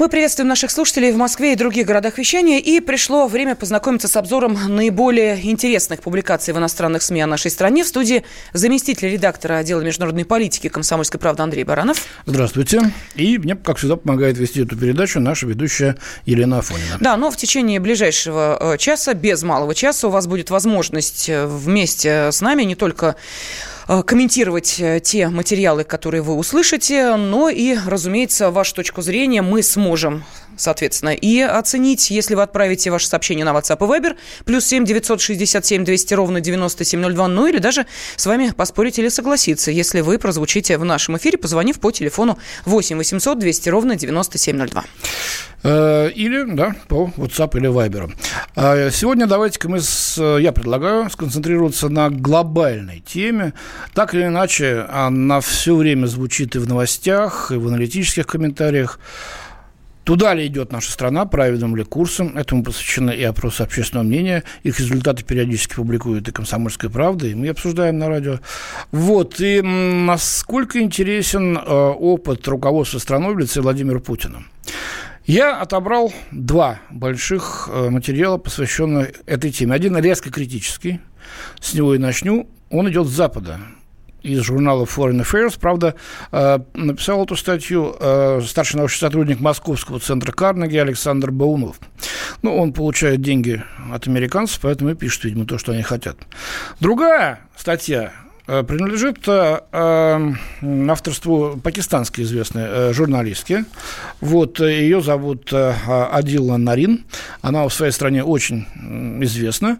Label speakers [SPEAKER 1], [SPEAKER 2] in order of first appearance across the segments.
[SPEAKER 1] Мы приветствуем наших слушателей в Москве и других городах вещания. И пришло время познакомиться с обзором наиболее интересных публикаций в иностранных СМИ о нашей стране. В студии заместитель редактора отдела международной политики «Комсомольской правды» Андрей Баранов.
[SPEAKER 2] Здравствуйте. И мне, как всегда, помогает вести эту передачу наша ведущая Елена Афонина.
[SPEAKER 1] Да, но в течение ближайшего э, часа, без малого часа, у вас будет возможность э, вместе с нами не только комментировать э, те материалы, которые вы услышите, но и, разумеется, вашу точку зрения мы сможем соответственно, и оценить, если вы отправите ваше сообщение на WhatsApp и Viber, плюс 7 967 200 ровно 9702, ну или даже с вами поспорить или согласиться, если вы прозвучите в нашем эфире, позвонив по телефону 8 800 200 ровно 9702.
[SPEAKER 2] Э, или, да, по WhatsApp или Viber. А сегодня давайте-ка мы, с, я предлагаю сконцентрироваться на глобальной теме. Так или иначе, она все время звучит и в новостях, и в аналитических комментариях. Туда ли идет наша страна, правильным ли курсом? Этому посвящены и опросы общественного мнения. Их результаты периодически публикуют и «Комсомольская правда», и мы обсуждаем на радио. Вот, и насколько интересен э, опыт руководства страной в лице Владимира Путина? Я отобрал два больших э, материала, посвященных этой теме. Один резко критический, с него и начну. Он идет с Запада из журнала Foreign Affairs. Правда, э, написал эту статью э, старший научный сотрудник Московского центра Карнеги Александр Баунов. Ну, он получает деньги от американцев, поэтому и пишет, видимо, то, что они хотят. Другая статья э, принадлежит авторству пакистанской известной журналистки. Вот, ее зовут Адила Нарин. Она в своей стране очень известна.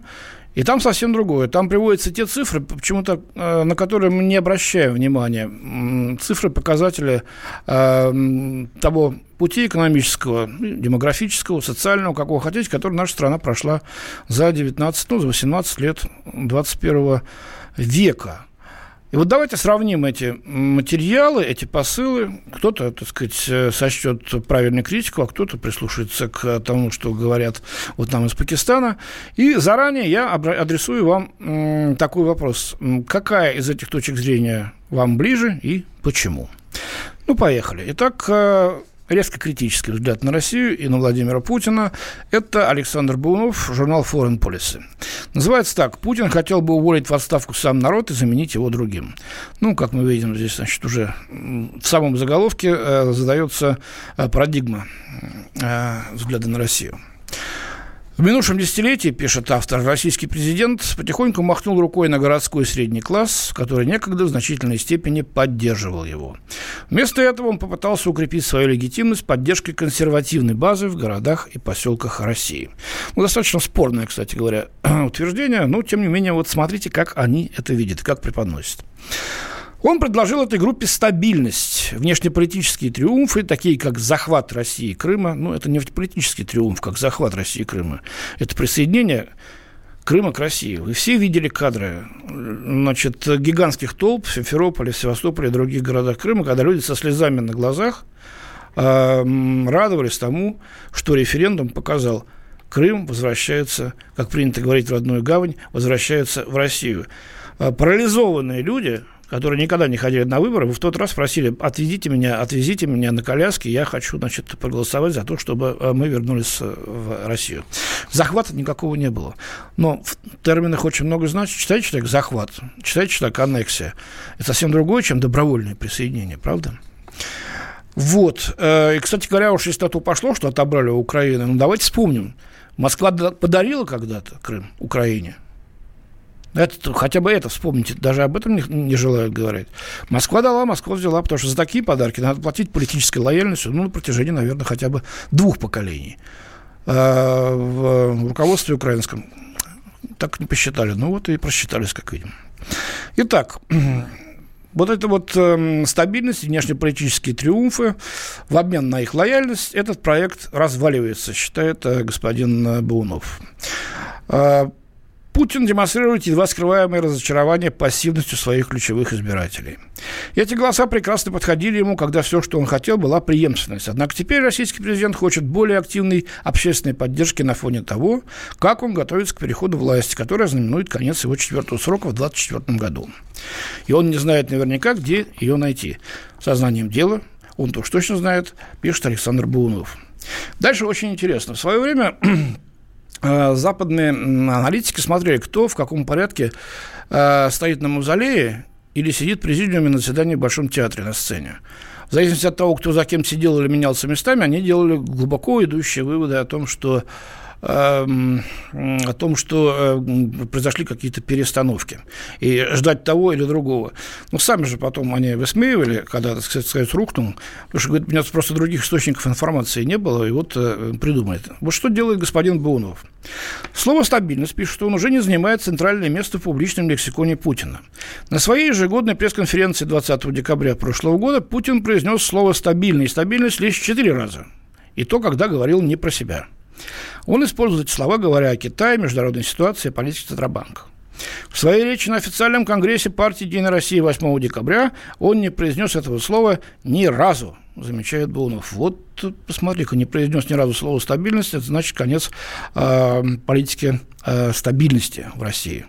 [SPEAKER 2] И там совсем другое. Там приводятся те цифры, почему-то э, на которые мы не обращаем внимания. Цифры, показатели э, того пути экономического, демографического, социального, какого хотите, который наша страна прошла за 19, ну, за 18 лет 21 века. И вот давайте сравним эти материалы, эти посылы. Кто-то, так сказать, э, сочтет правильную критику, а кто-то прислушается к тому, что говорят вот нам из Пакистана. И заранее я адресую вам такой вопрос. Какая из этих точек зрения вам ближе и почему? Ну, поехали. Итак, э, резко критический взгляд на Россию и на Владимира Путина. Это Александр Бунов, журнал Foreign Policy. Называется так. Путин хотел бы уволить в отставку сам народ и заменить его другим. Ну, как мы видим, здесь, значит, уже в самом заголовке э, задается э, парадигма э, взгляда на Россию. В минувшем десятилетии, пишет автор, российский президент потихоньку махнул рукой на городской средний класс, который некогда в значительной степени поддерживал его. Вместо этого он попытался укрепить свою легитимность поддержкой консервативной базы в городах и поселках России. Ну, достаточно спорное, кстати говоря, утверждение, но, тем не менее, вот смотрите, как они это видят, как преподносят. Он предложил этой группе стабильность, внешнеполитические триумфы, такие как захват России и Крыма. Ну, это не политический триумф, как захват России и Крыма. Это присоединение Крыма к России. Вы все видели кадры значит, гигантских толп в Симферополе, в Севастополе и других городах Крыма, когда люди со слезами на глазах э, радовались тому, что референдум показал, Крым возвращается, как принято говорить в родную гавань, возвращается в Россию. А парализованные люди, которые никогда не ходили на выборы, вы в тот раз просили, отвезите меня, отвезите меня на коляске, я хочу, значит, проголосовать за то, чтобы э, мы вернулись э, в Россию. Захвата никакого не было. Но в терминах очень много значит. Читайте человек захват, читайте человек аннексия. Это совсем другое, чем добровольное присоединение, правда? Вот. Э, и, кстати говоря, уж если на то пошло, что отобрали у Украины, ну, давайте вспомним. Москва подарила когда-то Крым Украине. Это, хотя бы это вспомните, даже об этом не, не желают говорить. Москва дала, Москва взяла, потому что за такие подарки надо платить политической лояльностью ну, на протяжении, наверное, хотя бы двух поколений. А, в руководстве украинском так не посчитали. Ну вот и просчитались, как видим. Итак, вот эта вот э, стабильность, внешнеполитические триумфы в обмен на их лояльность, этот проект разваливается, считает э, господин Баунов. Э, Путин демонстрирует едва скрываемое разочарование пассивностью своих ключевых избирателей. Эти голоса прекрасно подходили ему, когда все, что он хотел, была преемственность. Однако теперь российский президент хочет более активной общественной поддержки на фоне того, как он готовится к переходу власти, который знаменует конец его четвертого срока в 2024 году. И он не знает наверняка, где ее найти. Сознанием дела он-то уж точно знает, пишет Александр Баунов. Дальше очень интересно. В свое время западные аналитики смотрели, кто в каком порядке э, стоит на мавзолее или сидит в президиуме на заседании в Большом театре на сцене. В зависимости от того, кто за кем сидел или менялся местами, они делали глубоко идущие выводы о том, что о том, что э, произошли какие-то перестановки. И ждать того или другого. Но сами же потом они высмеивали, когда, так сказать, рухнул, потому что, говорит, у меня просто других источников информации не было, и вот э, придумает. Вот что делает господин Баунов. Слово «стабильность» пишет, что он уже не занимает центральное место в публичном лексиконе Путина. На своей ежегодной пресс-конференции 20 декабря прошлого года Путин произнес слово «стабильный» и «стабильность» лишь четыре раза. И то, когда говорил не про себя – он использует эти слова, говоря о Китае, международной ситуации и политике Центробанка. В своей речи на официальном конгрессе партии «Единая Россия» 8 декабря он не произнес этого слова ни разу, замечает Булнов. Вот, посмотри-ка, не произнес ни разу слово «стабильность», это значит конец э, политики э, стабильности в России.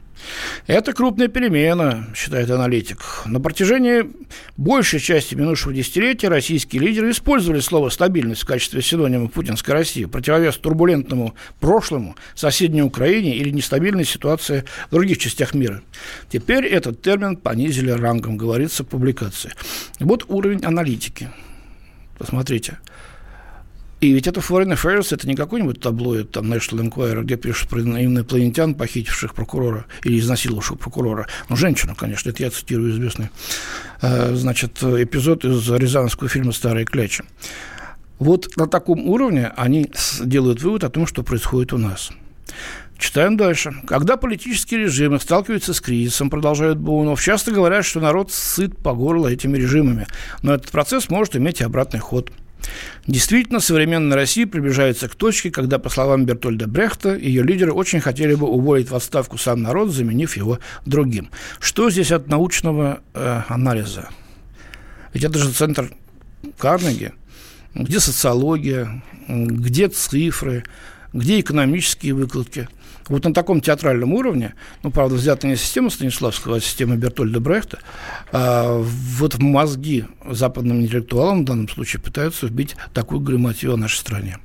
[SPEAKER 2] Это крупная перемена, считает аналитик. На протяжении большей части минувшего десятилетия российские лидеры использовали слово «стабильность» в качестве синонима путинской России, противовес турбулентному прошлому, соседней Украине или нестабильной ситуации в других частях мира. Теперь этот термин понизили рангом, говорится в публикации. Вот уровень аналитики. Посмотрите. И ведь это Foreign Affairs, это не какой-нибудь таблоид, там, National Enquirer, где пишут про инопланетян, похитивших прокурора или изнасиловавших прокурора. Ну, женщину, конечно, это я цитирую известный, э, значит, эпизод из рязанского фильма «Старые клячи». Вот на таком уровне они делают вывод о том, что происходит у нас. Читаем дальше. Когда политические режимы сталкиваются с кризисом, продолжает Буунов, часто говорят, что народ сыт по горло этими режимами. Но этот процесс может иметь и обратный ход. Действительно, современная Россия приближается к точке, когда, по словам Бертольда Брехта, ее лидеры очень хотели бы уволить в отставку сам народ, заменив его другим. Что здесь от научного э, анализа? Ведь это же центр Карнеги, где социология, где цифры, где экономические выкладки – вот на таком театральном уровне, ну, правда, взята не система Станиславского, а система Бертольда Брехта, а вот в мозги западным интеллектуалам в данном случае пытаются вбить такую грамматию о нашей стране.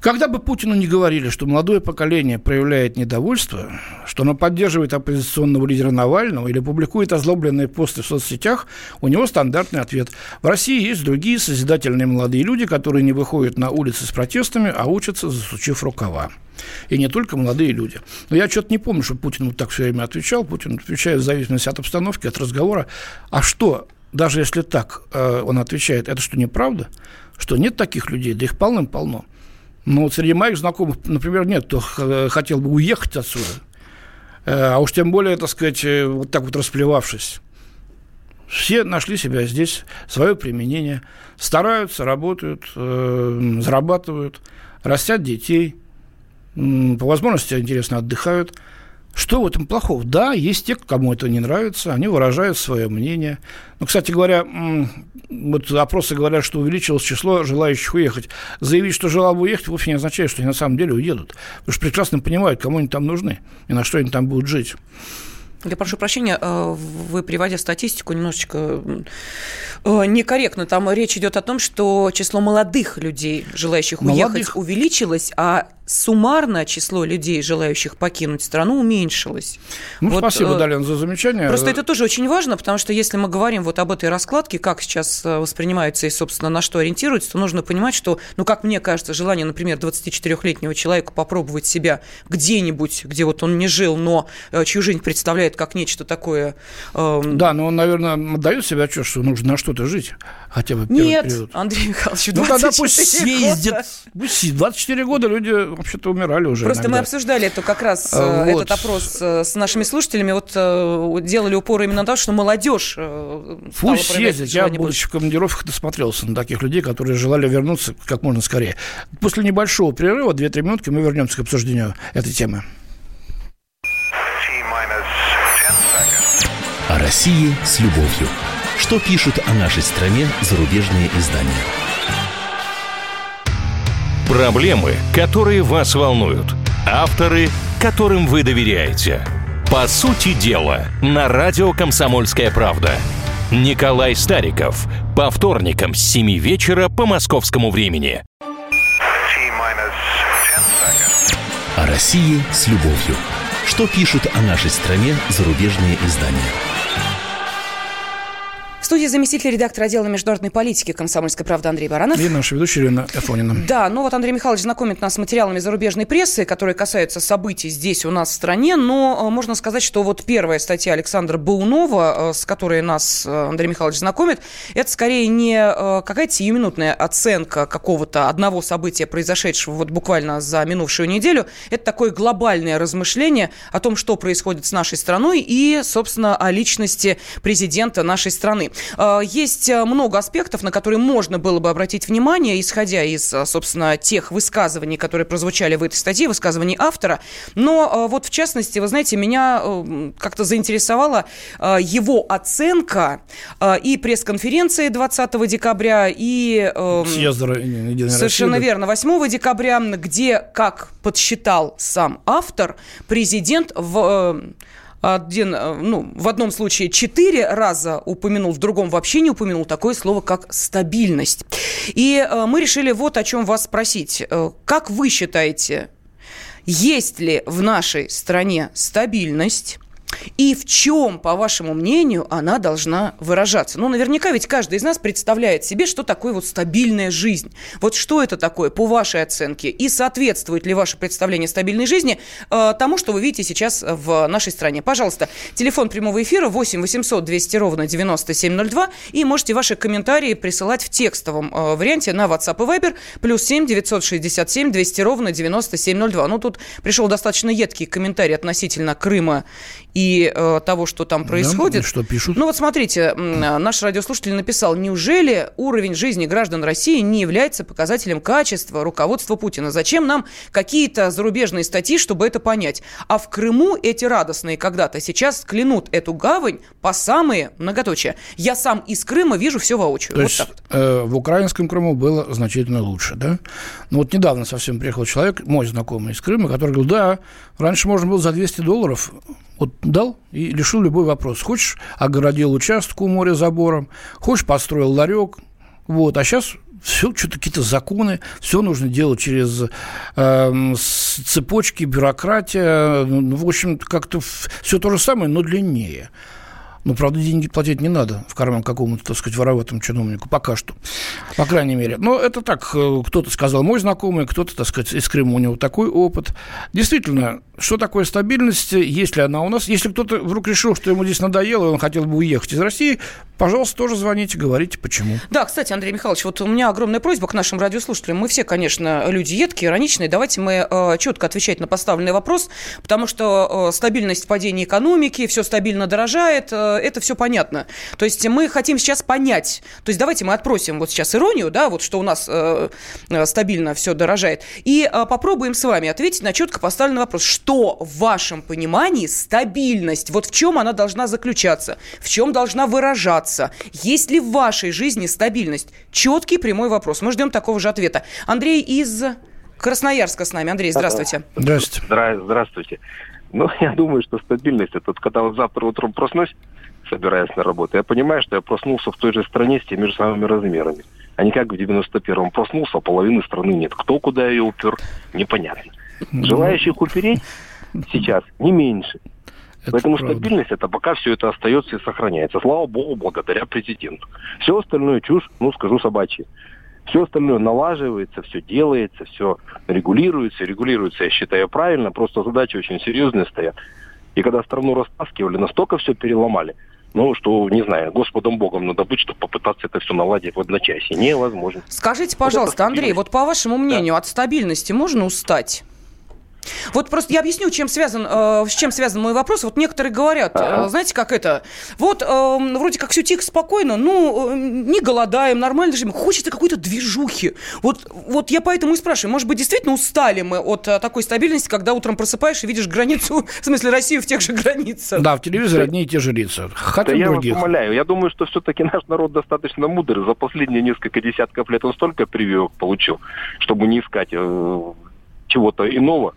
[SPEAKER 2] Когда бы Путину не говорили, что молодое поколение проявляет недовольство, что оно поддерживает оппозиционного лидера Навального или публикует озлобленные посты в соцсетях, у него стандартный ответ. В России есть другие созидательные молодые люди, которые не выходят на улицы с протестами, а учатся, засучив рукава. И не только молодые люди. Но я что-то не помню, что Путин вот так все время отвечал. Путин отвечает в зависимости от обстановки, от разговора. А что, даже если так э, он отвечает, это что, неправда? Что нет таких людей? Да их полным-полно. Но вот среди моих знакомых, например, нет, кто хотел бы уехать отсюда. Э, а уж тем более, так сказать, э, вот так вот расплевавшись. Все нашли себя здесь, свое применение, стараются, работают, э, зарабатывают, растят детей, по возможности, интересно, отдыхают – что в этом плохого? Да, есть те, кому это не нравится, они выражают свое мнение. Ну, кстати говоря, вот опросы говорят, что увеличилось число желающих уехать. Заявить, что желал бы уехать, вовсе не означает, что они на самом деле уедут. Потому что прекрасно понимают, кому они там нужны и на что они там будут жить.
[SPEAKER 1] Я прошу прощения, э, вы, приводя статистику, немножечко э, некорректно. Там речь идет о том, что число молодых людей, желающих молодых. уехать, увеличилось, а суммарно число людей, желающих покинуть страну, уменьшилось.
[SPEAKER 2] Ну, вот, спасибо, э, Далин, за замечание.
[SPEAKER 1] Просто это тоже очень важно, потому что если мы говорим вот об этой раскладке, как сейчас э, воспринимается и, собственно, на что ориентируется, то нужно понимать, что, ну, как мне кажется, желание, например, 24-летнего человека попробовать себя где-нибудь, где вот он не жил, но э, чью жизнь представляет как нечто такое...
[SPEAKER 2] Э... Да, но он, наверное, дает себе отчет, что нужно на что-то жить хотя бы
[SPEAKER 1] Нет, период. Андрей Михайлович, 24 Ну, тогда пусть съездит.
[SPEAKER 2] Пусть 24 года люди вообще-то умирали уже.
[SPEAKER 1] Просто иногда. мы обсуждали это как раз а, э, вот. этот опрос э, с нашими слушателями. Вот э, делали упор именно на то, что молодежь.
[SPEAKER 2] Пусть съездит. Я, будучи в командировках, досмотрелся на таких людей, которые желали вернуться как можно скорее. После небольшого перерыва, 2-3 минутки, мы вернемся к обсуждению этой темы.
[SPEAKER 3] О России с любовью. Что пишут о нашей стране зарубежные издания?
[SPEAKER 4] Проблемы, которые вас волнуют. Авторы, которым вы доверяете. По сути дела, на радио «Комсомольская правда». Николай Стариков. По вторникам с 7 вечера по московскому времени.
[SPEAKER 3] О России с любовью. Что пишут о нашей стране зарубежные издания?
[SPEAKER 1] Студии заместитель редактора отдела международной политики «Комсомольской правды» Андрей Баранов.
[SPEAKER 2] И наша ведущая Ирина Афонина.
[SPEAKER 1] Да, ну вот Андрей Михайлович знакомит нас с материалами зарубежной прессы, которые касаются событий здесь у нас в стране, но э, можно сказать, что вот первая статья Александра Баунова, э, с которой нас э, Андрей Михайлович знакомит, это скорее не какая-то сиюминутная оценка какого-то одного события, произошедшего вот буквально за минувшую неделю. Это такое глобальное размышление о том, что происходит с нашей страной и, собственно, о личности президента нашей страны. Э, есть э, много аспектов, на которые можно было бы обратить внимание, исходя из, э, собственно, тех высказываний, которые прозвучали в этой статье, высказываний автора. Но вот, в частности, вы знаете, меня как-то заинтересовала его оценка и пресс-конференции 20 декабря, и...
[SPEAKER 2] Съезда
[SPEAKER 1] Совершенно верно. 8 декабря, где, как подсчитал сам автор, президент в один, э, ну, в одном случае четыре раза упомянул, в другом вообще не упомянул такое слово, как стабильность. И э, мы решили вот о чем вас спросить. Э, как вы считаете, есть ли в нашей стране стабильность? И в чем, по вашему мнению, она должна выражаться? Ну, наверняка ведь каждый из нас представляет себе, что такое вот стабильная жизнь. Вот что это такое, по вашей оценке? И соответствует ли ваше представление стабильной жизни э, тому, что вы видите сейчас в нашей стране? Пожалуйста, телефон прямого эфира 8 800 200 ровно 9702. И можете ваши комментарии присылать в текстовом э, варианте на WhatsApp и Viber. Плюс 7 967 200 ровно 9702. Ну, тут пришел достаточно едкий комментарий относительно Крыма и э, того, что там происходит.
[SPEAKER 2] Да, что пишут?
[SPEAKER 1] Ну вот смотрите, наш радиослушатель написал, неужели уровень жизни граждан России не является показателем качества руководства Путина? Зачем нам какие-то зарубежные статьи, чтобы это понять? А в Крыму эти радостные когда-то сейчас клянут эту гавань по самые многоточия. Я сам из Крыма вижу все воочию.
[SPEAKER 2] То вот есть э, в украинском Крыму было значительно лучше, да? Ну вот недавно совсем приехал человек, мой знакомый из Крыма, который говорил, да, раньше можно было за 200 долларов вот дал и решил любой вопрос. Хочешь, огородил участок у моря забором, хочешь, построил ларек, вот, а сейчас все, что-то какие-то законы, все нужно делать через э, цепочки, бюрократия, ну, в общем, как-то все то же самое, но длиннее. Ну, правда, деньги платить не надо в карман какому-то, так сказать, вороватому чиновнику. Пока что. По крайней мере. Но это так, э, кто-то сказал мой знакомый, кто-то, так сказать, из Крыма у него такой опыт. Действительно, что такое стабильность, есть ли она у нас? Если кто-то вдруг решил, что ему здесь надоело, и он хотел бы уехать из России, пожалуйста, тоже звоните, говорите, почему.
[SPEAKER 1] Да, кстати, Андрей Михайлович, вот у меня огромная просьба к нашим радиослушателям. Мы все, конечно, люди едкие, ироничные. Давайте мы э, четко отвечать на поставленный вопрос, потому что э, стабильность падения экономики, все стабильно дорожает, э, это все понятно. То есть мы хотим сейчас понять. То есть давайте мы отпросим вот сейчас иронию, да, вот что у нас э, э стабильно все дорожает, и э, попробуем с вами ответить на четко поставленный вопрос. Что что в вашем понимании стабильность? Вот в чем она должна заключаться? В чем должна выражаться? Есть ли в вашей жизни стабильность? Четкий прямой вопрос. Мы ждем такого же ответа. Андрей из Красноярска с нами. Андрей, здравствуйте.
[SPEAKER 5] Здравствуйте. Здравствуйте. Ну, я думаю, что стабильность, это вот когда вот завтра утром проснусь, собираясь на работу, я понимаю, что я проснулся в той же стране с теми же самыми размерами. А не как в 91-м проснулся, а половины страны нет. Кто куда ее упер, непонятно. Желающих упереть сейчас не меньше. Это Поэтому правда. стабильность это пока все это остается и сохраняется. Слава богу, благодаря президенту. Все остальное чушь, ну скажу собачье. Все остальное налаживается, все делается, все регулируется. Регулируется, я считаю, правильно. Просто задачи очень серьезные стоят. И когда страну растаскивали, настолько все переломали, ну, что, не знаю, Господом Богом надо быть, чтобы попытаться это все наладить в одночасье. Невозможно.
[SPEAKER 1] Скажите, пожалуйста, вот Андрей, вот по вашему мнению, да. от стабильности можно устать? Вот просто я объясню, чем связан, э, с чем связан мой вопрос. Вот некоторые говорят, э, знаете, как это, вот э, вроде как все тихо, спокойно, ну, э, не голодаем, нормально живем, хочется какой-то движухи. Вот, вот я поэтому и спрашиваю, может быть, действительно устали мы от э, такой стабильности, когда утром просыпаешь и видишь границу, в смысле, Россию в тех же границах?
[SPEAKER 2] Да, в телевизоре одни и те же лица. Хотим
[SPEAKER 5] Да я вас умоляю, я думаю, что все-таки наш народ достаточно мудрый. За последние несколько десятков лет он столько прививок получил, чтобы не искать э, чего-то иного.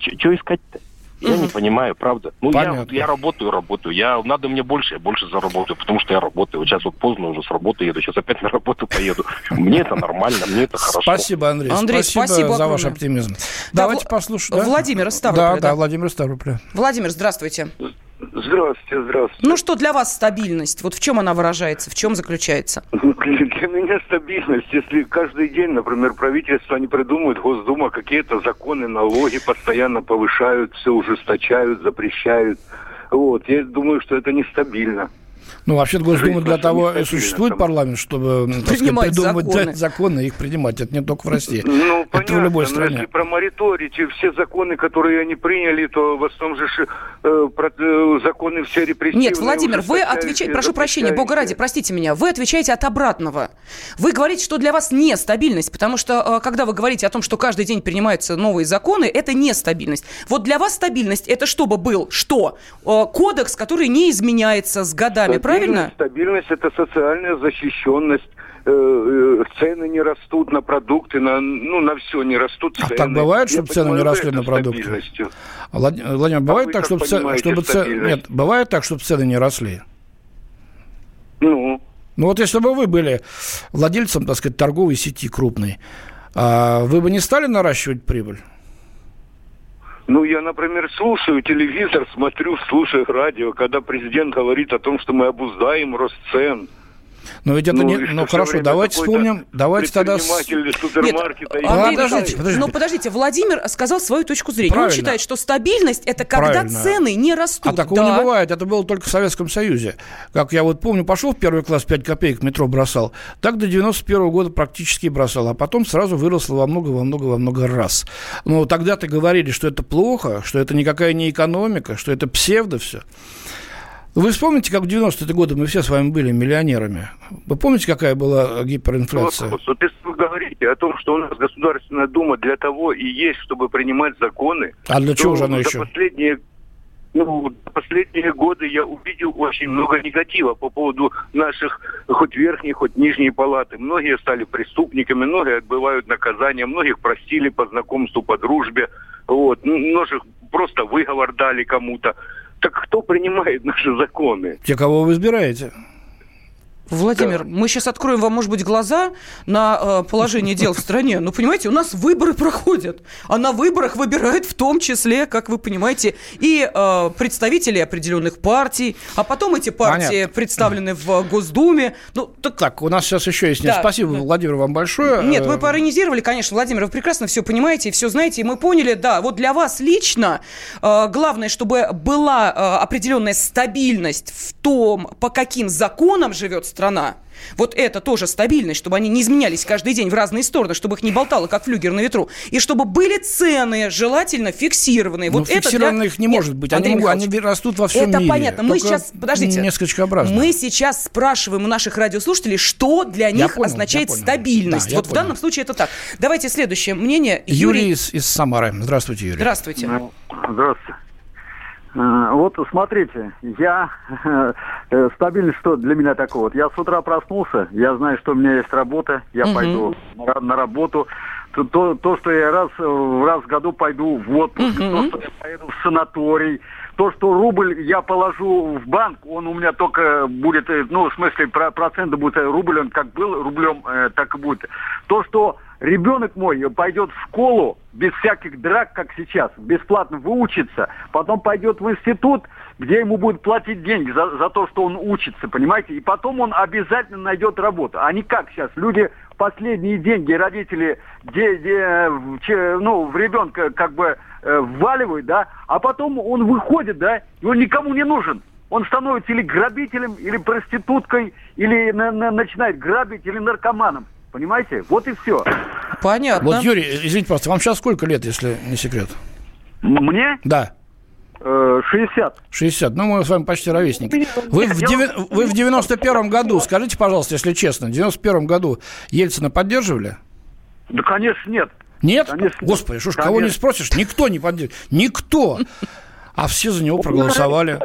[SPEAKER 5] Что искать-то? Я не понимаю, правда. Ну, я,
[SPEAKER 2] Понятно.
[SPEAKER 5] я работаю, работаю. Я, надо мне больше, я больше заработаю, потому что я работаю. Вот сейчас вот поздно уже с работы еду, сейчас опять на работу поеду. Мне это нормально, мне это хорошо.
[SPEAKER 2] Спасибо, Андрей.
[SPEAKER 1] Андрей,
[SPEAKER 2] спасибо,
[SPEAKER 1] спасибо
[SPEAKER 2] за ваш оптимизм.
[SPEAKER 1] Да,
[SPEAKER 2] Давайте
[SPEAKER 1] Вла-
[SPEAKER 2] послушаем. да?
[SPEAKER 1] Владимир из Ставрополя,
[SPEAKER 2] Да,
[SPEAKER 1] да.
[SPEAKER 2] да, Владимир из Ставрополя.
[SPEAKER 1] Владимир, здравствуйте.
[SPEAKER 6] Здравствуйте, здравствуйте.
[SPEAKER 1] Ну что для вас стабильность? Вот в чем она выражается, в чем заключается?
[SPEAKER 6] Ну, Для, меня стабильность, если каждый день, например, правительство не придумывает, Госдума какие-то законы, налоги постоянно повышают, все ужесточают, запрещают. Вот, я думаю, что это нестабильно.
[SPEAKER 2] Ну, вообще Госдума для того и существует парламент, чтобы так сказать, придумывать
[SPEAKER 1] законы.
[SPEAKER 2] законы и их принимать. Это не только в России.
[SPEAKER 6] Ну,
[SPEAKER 2] Это
[SPEAKER 6] понятно,
[SPEAKER 2] в любой стране.
[SPEAKER 6] если про мораторий, те все законы, которые они приняли, то в основном же э, про- э, законы все репрессивные.
[SPEAKER 1] Нет, Владимир, вы отвечаете, прошу прощения, бога ради, простите меня, вы отвечаете от обратного. Вы говорите, что для вас нестабильность, потому что э, когда вы говорите о том, что каждый день принимаются новые законы, это нестабильность. Вот для вас стабильность это чтобы был что? Э, Кодекс, который не изменяется с годами, правильно?
[SPEAKER 6] Стабильность – это социальная защищенность. Э, э, Цены не растут на продукты, на, ну, на все не растут
[SPEAKER 2] А
[SPEAKER 6] цены.
[SPEAKER 2] так бывает,
[SPEAKER 6] Я
[SPEAKER 2] чтобы цены не
[SPEAKER 6] понимаю,
[SPEAKER 2] росли
[SPEAKER 6] это
[SPEAKER 2] на продукты? Влад- Владимир, бывает
[SPEAKER 6] вы
[SPEAKER 2] так, чтобы, це-
[SPEAKER 6] понимаете
[SPEAKER 2] чтобы це-
[SPEAKER 6] стабильность?
[SPEAKER 2] Нет, бывает так, чтобы цены не росли.
[SPEAKER 6] Ну,
[SPEAKER 2] Ну вот если бы вы были владельцем, так сказать, торговой сети крупной, а вы бы не стали наращивать прибыль?
[SPEAKER 6] Ну, я, например, слушаю телевизор, смотрю, слушаю радио, когда президент говорит о том, что мы обуздаем рост цен.
[SPEAKER 2] Но ведь это
[SPEAKER 6] Ну,
[SPEAKER 2] не... Ну хорошо, давайте вспомним, давайте тогда...
[SPEAKER 1] Нет,
[SPEAKER 6] и-
[SPEAKER 1] Андрей
[SPEAKER 2] Подождите, подождите.
[SPEAKER 1] ну подождите, Владимир сказал свою точку зрения. Он
[SPEAKER 2] Правильно.
[SPEAKER 1] считает, что стабильность это когда
[SPEAKER 2] Правильно.
[SPEAKER 1] цены не растут.
[SPEAKER 2] А такого
[SPEAKER 1] Да.
[SPEAKER 2] не бывает. Это было только в Советском Союзе. Как я вот помню, пошел в первый класс, 5 копеек в метро бросал. Так до 91 года практически бросал. А потом сразу выросло во много, во много, во много раз. Но тогда-то говорили, что это плохо, что это никакая не экономика, что это псевдо все. Вы вспомните, как в 90-е годы мы все с вами были миллионерами. Вы помните, какая была гиперинфляция?
[SPEAKER 6] Вопрос. Вот если вы говорите о том, что у нас Государственная Дума для того и есть, чтобы принимать законы,
[SPEAKER 2] А для чего же она еще?
[SPEAKER 6] Последние, ну, последние годы я увидел очень много негатива по поводу наших хоть верхней, хоть нижней палаты. Многие стали преступниками, многие отбывают наказание, многих простили по знакомству, по дружбе. Вот. Ну, Многих просто выговор дали кому-то. Так кто принимает наши законы?
[SPEAKER 2] Те, кого вы избираете.
[SPEAKER 1] Владимир, мы сейчас откроем вам, может быть, глаза на э, положение дел в стране. Но, понимаете, у нас выборы проходят. А на выборах выбирают в том числе, как вы понимаете, и э, представители определенных партий. А потом эти партии
[SPEAKER 2] Понятно.
[SPEAKER 1] представлены в Госдуме. Ну, так
[SPEAKER 2] Так, у нас сейчас еще есть...
[SPEAKER 1] Да.
[SPEAKER 2] Спасибо, Владимир, вам большое.
[SPEAKER 1] Нет, мы
[SPEAKER 2] Э,
[SPEAKER 1] поиронизировали, конечно, Владимир, вы прекрасно все понимаете и все знаете, и мы поняли, да, вот для вас лично э, главное, чтобы была э, определенная стабильность в том, по каким законам живет страна. Вот это тоже стабильность, чтобы они не изменялись каждый день в разные стороны, чтобы их не болтало, как флюгер на ветру. И чтобы были цены, желательно фиксированные.
[SPEAKER 2] Ну,
[SPEAKER 1] вот это для-
[SPEAKER 2] фиксированных их не
[SPEAKER 1] Нет,
[SPEAKER 2] может быть. Они,
[SPEAKER 1] Андрей
[SPEAKER 2] они растут во всем
[SPEAKER 1] это
[SPEAKER 2] мире.
[SPEAKER 1] понятно. Мы
[SPEAKER 2] Только
[SPEAKER 1] сейчас, подождите.
[SPEAKER 2] Несколько
[SPEAKER 1] Мы сейчас спрашиваем у наших радиослушателей, что для
[SPEAKER 2] Я
[SPEAKER 1] них
[SPEAKER 2] понял,
[SPEAKER 1] означает
[SPEAKER 2] я понял.
[SPEAKER 1] стабильность.
[SPEAKER 2] Да, я
[SPEAKER 1] вот в
[SPEAKER 2] понял.
[SPEAKER 1] данном случае это так. Давайте следующее мнение.
[SPEAKER 2] Юрий,
[SPEAKER 1] Юрий,
[SPEAKER 2] из, из Самары. Здравствуйте, Юрий.
[SPEAKER 1] здравствуйте.
[SPEAKER 7] Здравствуйте. Э, Вот смотрите, я э, стабильность что для меня такое? Вот я с утра проснулся, я знаю, что у меня есть работа, я
[SPEAKER 1] Мгм.
[SPEAKER 7] пойду на, на работу. То, то, то, что я раз, э, раз в году пойду в отпуск,
[SPEAKER 1] Мгм.
[SPEAKER 7] то, что я поеду в санаторий, то, что рубль я положу в банк, он у меня только будет, э, ну, в смысле, про, проценты будет э, рубль, он как был рублем, э, так и будет. То, что ребенок мой пойдет в школу без всяких драк, как сейчас, бесплатно выучится, потом пойдет в институт, где ему будут платить деньги за, за то, что он учится, понимаете? И потом он обязательно найдет работу. А не как сейчас. Люди последние деньги родители де, де- ну, в ребенка как бы э, вваливают, да, а потом он выходит, да, и он никому не нужен. Он становится или грабителем, или проституткой, или на- на- начинает грабить, или наркоманом. Понимаете? Вот и все.
[SPEAKER 1] Понятно.
[SPEAKER 2] Вот, Юрий, извините, пожалуйста, вам сейчас сколько лет, если не секрет?
[SPEAKER 7] Мне
[SPEAKER 2] Да.
[SPEAKER 7] э, 60.
[SPEAKER 2] 60. Ну, мы с вами почти ровесники. Вы в, деви- вы в 91 году, скажите, пожалуйста, если честно, в 91 году Ельцина поддерживали?
[SPEAKER 7] Да, конечно, нет.
[SPEAKER 2] Нет?
[SPEAKER 7] Конечно.
[SPEAKER 2] Господи, что ж, кого не спросишь, никто не поддерживает. Никто. А все за него проголосовали.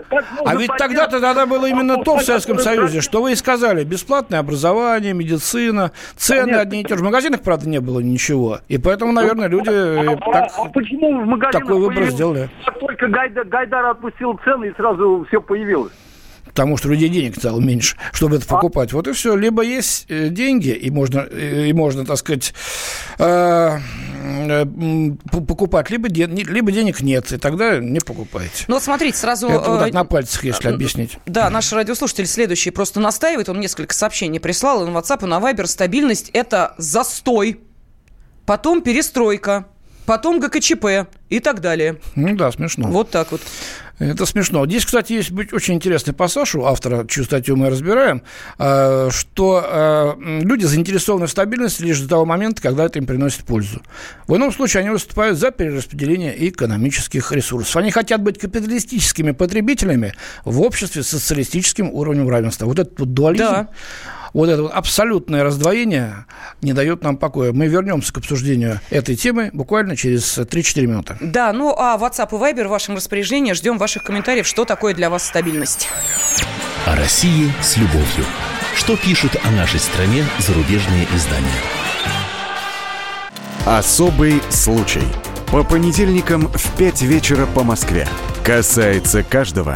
[SPEAKER 2] А ведь тогда-то тогда было именно то в Советском Союзе, что вы и сказали. Бесплатное образование, медицина, цены одни и те же. В магазинах, правда, не было ничего. И поэтому, наверное, люди э,
[SPEAKER 7] А,
[SPEAKER 2] так...
[SPEAKER 7] а почему в магазинах
[SPEAKER 2] такой выбор
[SPEAKER 7] появилось-
[SPEAKER 2] сделали.
[SPEAKER 7] Как только Гайдар, Гайдар отпустил цены, и сразу все появилось.
[SPEAKER 2] Потому что людей денег стало меньше, чтобы это покупать. Вот и все. Либо есть э, деньги, и можно, э, и можно так сказать, э, покупать, либо, не- либо денег нет, и тогда не покупаете.
[SPEAKER 1] Ну вот смотрите, сразу...
[SPEAKER 2] Это вот
[SPEAKER 1] э,
[SPEAKER 2] так на пальцах, если объяснить.
[SPEAKER 1] Да, наш радиослушатель следующий просто настаивает, он несколько сообщений прислал и на WhatsApp, и на Viber. Стабильность – это застой, потом перестройка, потом ГКЧП и так далее.
[SPEAKER 2] Ну да, смешно.
[SPEAKER 1] Вот так вот.
[SPEAKER 2] Это смешно. Здесь, кстати, есть очень интересный пассаж у автора, чью статью мы разбираем, э, что э, люди заинтересованы в стабильности лишь до того момента, когда это им приносит пользу. В ином случае они выступают за перераспределение экономических ресурсов. Они хотят быть капиталистическими потребителями в обществе с социалистическим уровнем равенства. Вот этот вот дуализм,
[SPEAKER 1] Да.
[SPEAKER 2] Вот это вот абсолютное раздвоение не дает нам покоя. Мы вернемся к обсуждению этой темы буквально через 3-4 минуты.
[SPEAKER 1] Да, ну а WhatsApp и Viber в вашем распоряжении. Ждем ваших комментариев, что такое для вас стабильность.
[SPEAKER 3] О России с любовью. Что пишут о нашей стране зарубежные издания?
[SPEAKER 8] Особый случай. По понедельникам в 5 вечера по Москве. Касается каждого.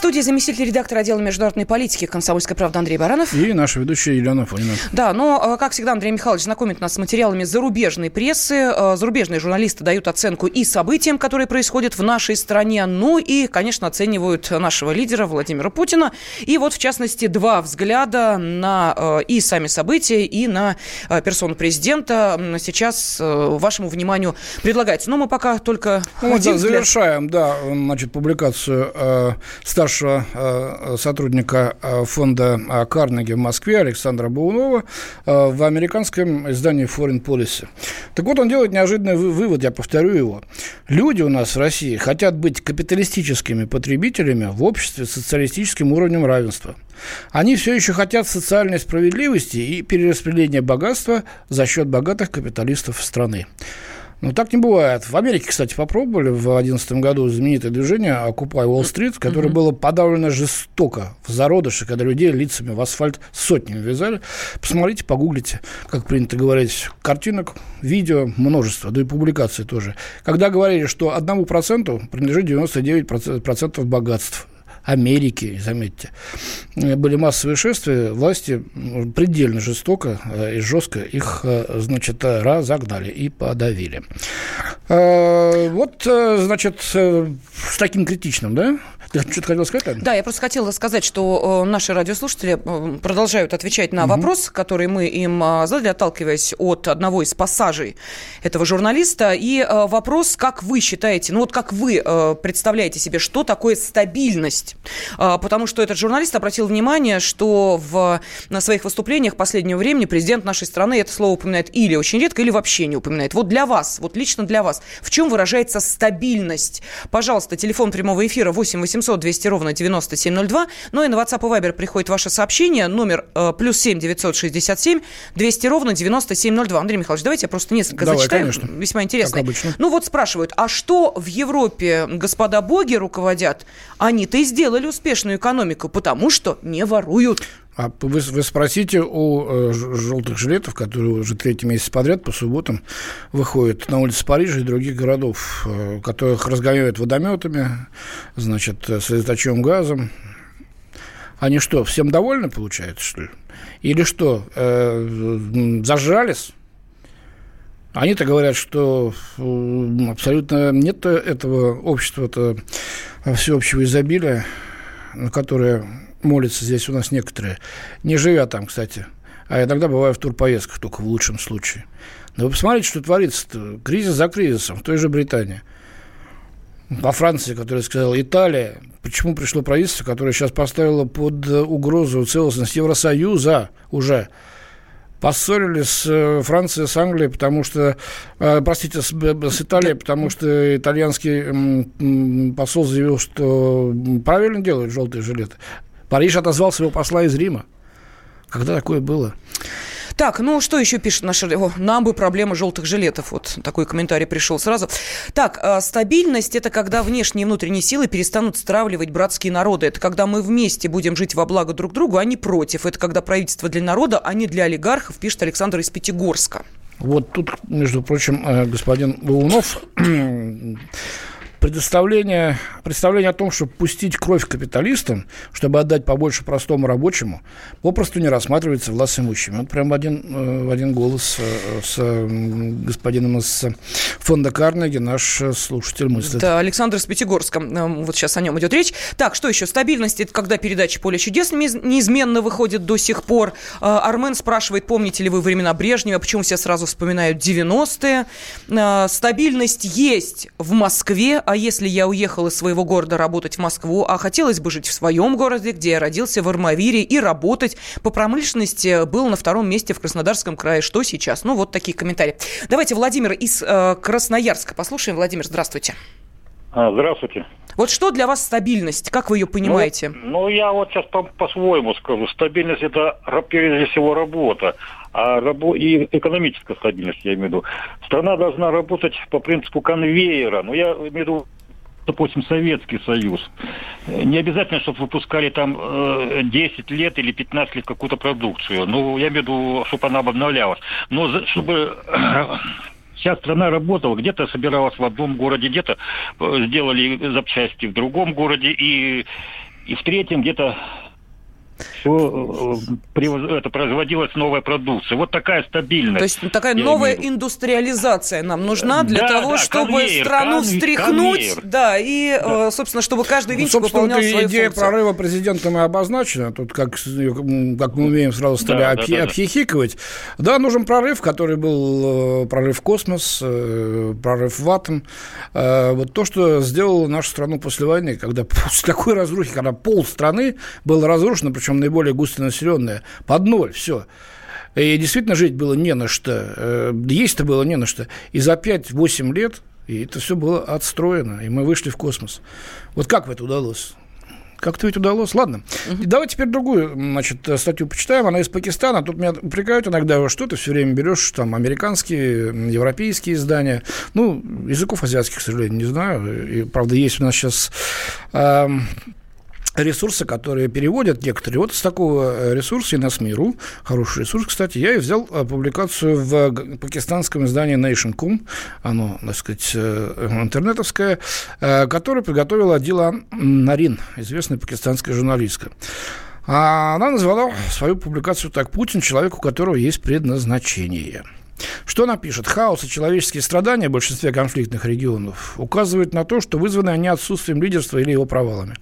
[SPEAKER 1] Студии заместитель редактора отдела международной политики «Комсомольской правды» Андрей Баранов.
[SPEAKER 2] И наша ведущая Елена Фонина.
[SPEAKER 1] Да, но, э, как всегда, Андрей Михайлович знакомит нас с материалами зарубежной прессы. Э, Зарубежные журналисты дают оценку и событиям, которые происходят в нашей стране, ну и, конечно, оценивают нашего лидера Владимира Путина. И вот, в частности, два взгляда на э, и сами события, и на персону президента сейчас вашему вниманию предлагается. Но мы пока только
[SPEAKER 2] Ну,
[SPEAKER 1] один
[SPEAKER 2] да,
[SPEAKER 1] взгляд.
[SPEAKER 2] завершаем, да, значит, публикацию э, старшего э, сотрудника э, фонда э, Карнеги в Москве Александра Баунова в американском издании Foreign Policy. Так вот, он делает неожиданный вы- вывод, я повторю его. Люди у нас в России хотят быть капиталистическими потребителями в обществе с социалистическим уровнем равенства. Они все еще хотят социальной справедливости и перераспределения богатства за счет богатых капиталистов страны. Ну, так не бывает. В Америке, кстати, попробовали в 2011 году знаменитое движение Wall Street, которое было подавлено жестоко в зародыше, когда людей лицами в асфальт сотнями вязали. Посмотрите, погуглите, как принято говорить. Картинок, видео, множество, да и публикаций тоже. Когда говорили, что одному проценту принадлежит 99% процентов богатств. Америки, заметьте, были массовые шествия, власти предельно жестоко э, и жестко их, э, значит, разогнали и подавили. Э, Вот, значит, с таким критичным, да? Ты что-то хотел сказать, Ладно?
[SPEAKER 1] Да, я просто хотела сказать, что наши радиослушатели продолжают отвечать на вопросы, которые мы им задали, отталкиваясь от одного из пассажей этого журналиста. И вопрос, как вы считаете, ну вот как вы представляете себе, что такое стабильность? Э, потому что этот журналист обратил внимание, что в, на своих выступлениях последнего времени президент нашей страны это слово упоминает или очень редко, или вообще не упоминает. Вот для вас, вот лично для вас, в чем выражается стабильность? Пожалуйста, телефон прямого эфира 8 800 200 ровно 9702. Ну и на WhatsApp и Viber приходит ваше сообщение. Номер э, плюс 7 967 200 ровно 9702. Андрей Михайлович, давайте я просто несколько
[SPEAKER 2] Давай,
[SPEAKER 1] зачитаю.
[SPEAKER 2] конечно.
[SPEAKER 1] Весьма интересно. Ну вот спрашивают, а что в Европе господа боги руководят? Они-то и сделали успешную экономику, потому что не воруют.
[SPEAKER 2] А вы, вы спросите у э, желтых жилетов, которые уже третий месяц подряд по субботам выходят на улицы Парижа и других городов, э, которых разгоняют водометами, значит, э, слезоточивым газом. Они что, всем довольны, получается, что ли? Или что, э, зажрались? Они-то говорят, что абсолютно нет этого общества-то всеобщего изобилия, на которое молятся здесь у нас некоторые, не живя там, кстати, а иногда бываю в турпоездках, только в лучшем случае. Но вы посмотрите, что творится -то. Кризис за кризисом в той же Британии. во Франции, которая сказала Италия, почему пришло правительство, которое сейчас поставило под угрозу целостность Евросоюза уже поссорились с э, Францией, с Англией, потому что, э, простите, с, с Италией, потому что итальянский посол заявил, что правильно делают желтые жилеты. Париж отозвал своего посла из Рима. Когда такое было?
[SPEAKER 1] Так, ну что еще пишет наш... О, нам бы проблема желтых жилетов. Вот такой комментарий пришел сразу. Так, э, стабильность – это когда внешние и внутренние силы перестанут стравливать братские народы. Это когда мы вместе будем жить во благо друг другу, а не против. Это когда правительство для народа, а не для олигархов, пишет Александр из Пятигорска.
[SPEAKER 2] Вот тут, между прочим, э, господин Лунов предоставление, представление о том, чтобы пустить кровь капиталистам, чтобы отдать побольше простому рабочему, попросту не рассматривается власть имущими. Вот прям один, э, в один голос э, с господином из фонда Карнеги наш слушатель мыслит.
[SPEAKER 1] Да, Александр из Пятигорска. Вот сейчас о нем идет речь. Так, что еще? Стабильность – это когда передача «Поле чудес» неизменно выходит до сих пор. Э, Армен спрашивает, помните ли вы времена Брежнева, почему все сразу вспоминают 90-е. Стабильность есть в Москве, а если я уехал из своего города работать в Москву, а хотелось бы жить в своем городе, где я родился, в Армавире, и работать по промышленности, был на втором месте в Краснодарском крае. Что сейчас? Ну, вот такие комментарии. Давайте Владимир из э, Красноярска послушаем. Владимир, здравствуйте.
[SPEAKER 9] А, здравствуйте.
[SPEAKER 1] Вот что для вас стабильность? Как вы ее понимаете?
[SPEAKER 9] Ну, ну я вот сейчас по- по-своему скажу. Стабильность это прежде всего работа а рабо- и экономическая стабильность, я имею в виду. Страна должна работать по принципу конвейера. Ну, я имею в виду допустим, Советский Союз. Не обязательно, чтобы выпускали там 10 лет или 15 лет какую-то продукцию. Ну, я имею в виду, чтобы она обновлялась. Но чтобы вся страна работала, где-то собиралась в одном городе, где-то сделали запчасти в другом городе, и, и в третьем где-то все э, это производилась новая продукция. Вот такая стабильность. То
[SPEAKER 1] есть такая новая имею. индустриализация нам нужна для да, того, да, чтобы конвейер, страну конвейер, встряхнуть, конвейер. да, и, да. Э, собственно, чтобы каждый винчик ну, выполнял свою
[SPEAKER 2] идея
[SPEAKER 1] функцию.
[SPEAKER 2] прорыва президентом и обозначена. Тут, как, как мы умеем, сразу стали да, обхи, да, да, обхихикивать. Да, нужен прорыв, который был э, прорыв в космос, прорыв в атом. Вот то, что сделало нашу страну после войны, когда после такой разрухи, когда пол страны было разрушено, причем причем наиболее густонаселенная, под ноль, все. И действительно жить было не на что, э, есть-то было не на что. И за 5-8 лет и это все было отстроено, и мы вышли в космос. Вот как это удалось? Как-то ведь удалось. Ладно. Uh-huh. давай теперь другую значит, статью почитаем. Она из Пакистана. Тут меня упрекают иногда, что ты все время берешь там американские, европейские издания. Ну, языков азиатских, к сожалению, не знаю. И, правда, есть у нас сейчас э, ресурсы, которые переводят некоторые. Вот с такого э, ресурса Иносмиру, хороший ресурс, кстати, я и взял э, публикацию в пакистанском издании Nation.com, оно, так сказать, э, интернетовское, которое приготовила Адила Нарин, известная пакистанская журналистка. А она назвала свою публикацию так «Путин – человек, у которого есть предназначение». Что она пишет? Хаос и человеческие страдания в большинстве конфликтных регионов указывают на то, что вызваны они отсутствием лидерства или его провалами.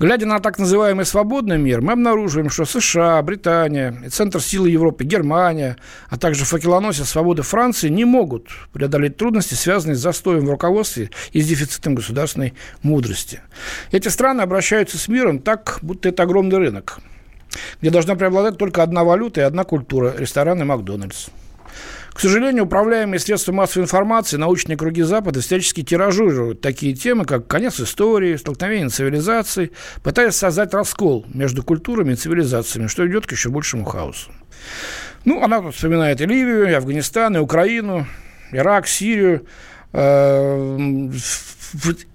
[SPEAKER 2] Глядя на так называемый свободный мир, мы обнаруживаем, что США, Британия, Центр силы Европы, Германия, а также факелоносец свободы Франции не могут преодолеть трудности, связанные с застоем в руководстве и с дефицитом государственной мудрости. Эти страны обращаются с миром так, будто это огромный рынок, где должна преобладать только одна валюта и одна культура – ресторан и Макдональдс. К сожалению, управляемые средства массовой информации, научные круги Запада всячески тиражируют такие темы, как конец истории, столкновение цивилизаций, пытаясь создать раскол между культурами и цивилизациями, что идет к еще большему хаосу. Ну, она тут вспоминает и Ливию, и Афганистан, и Украину, Ирак, Сирию. Э,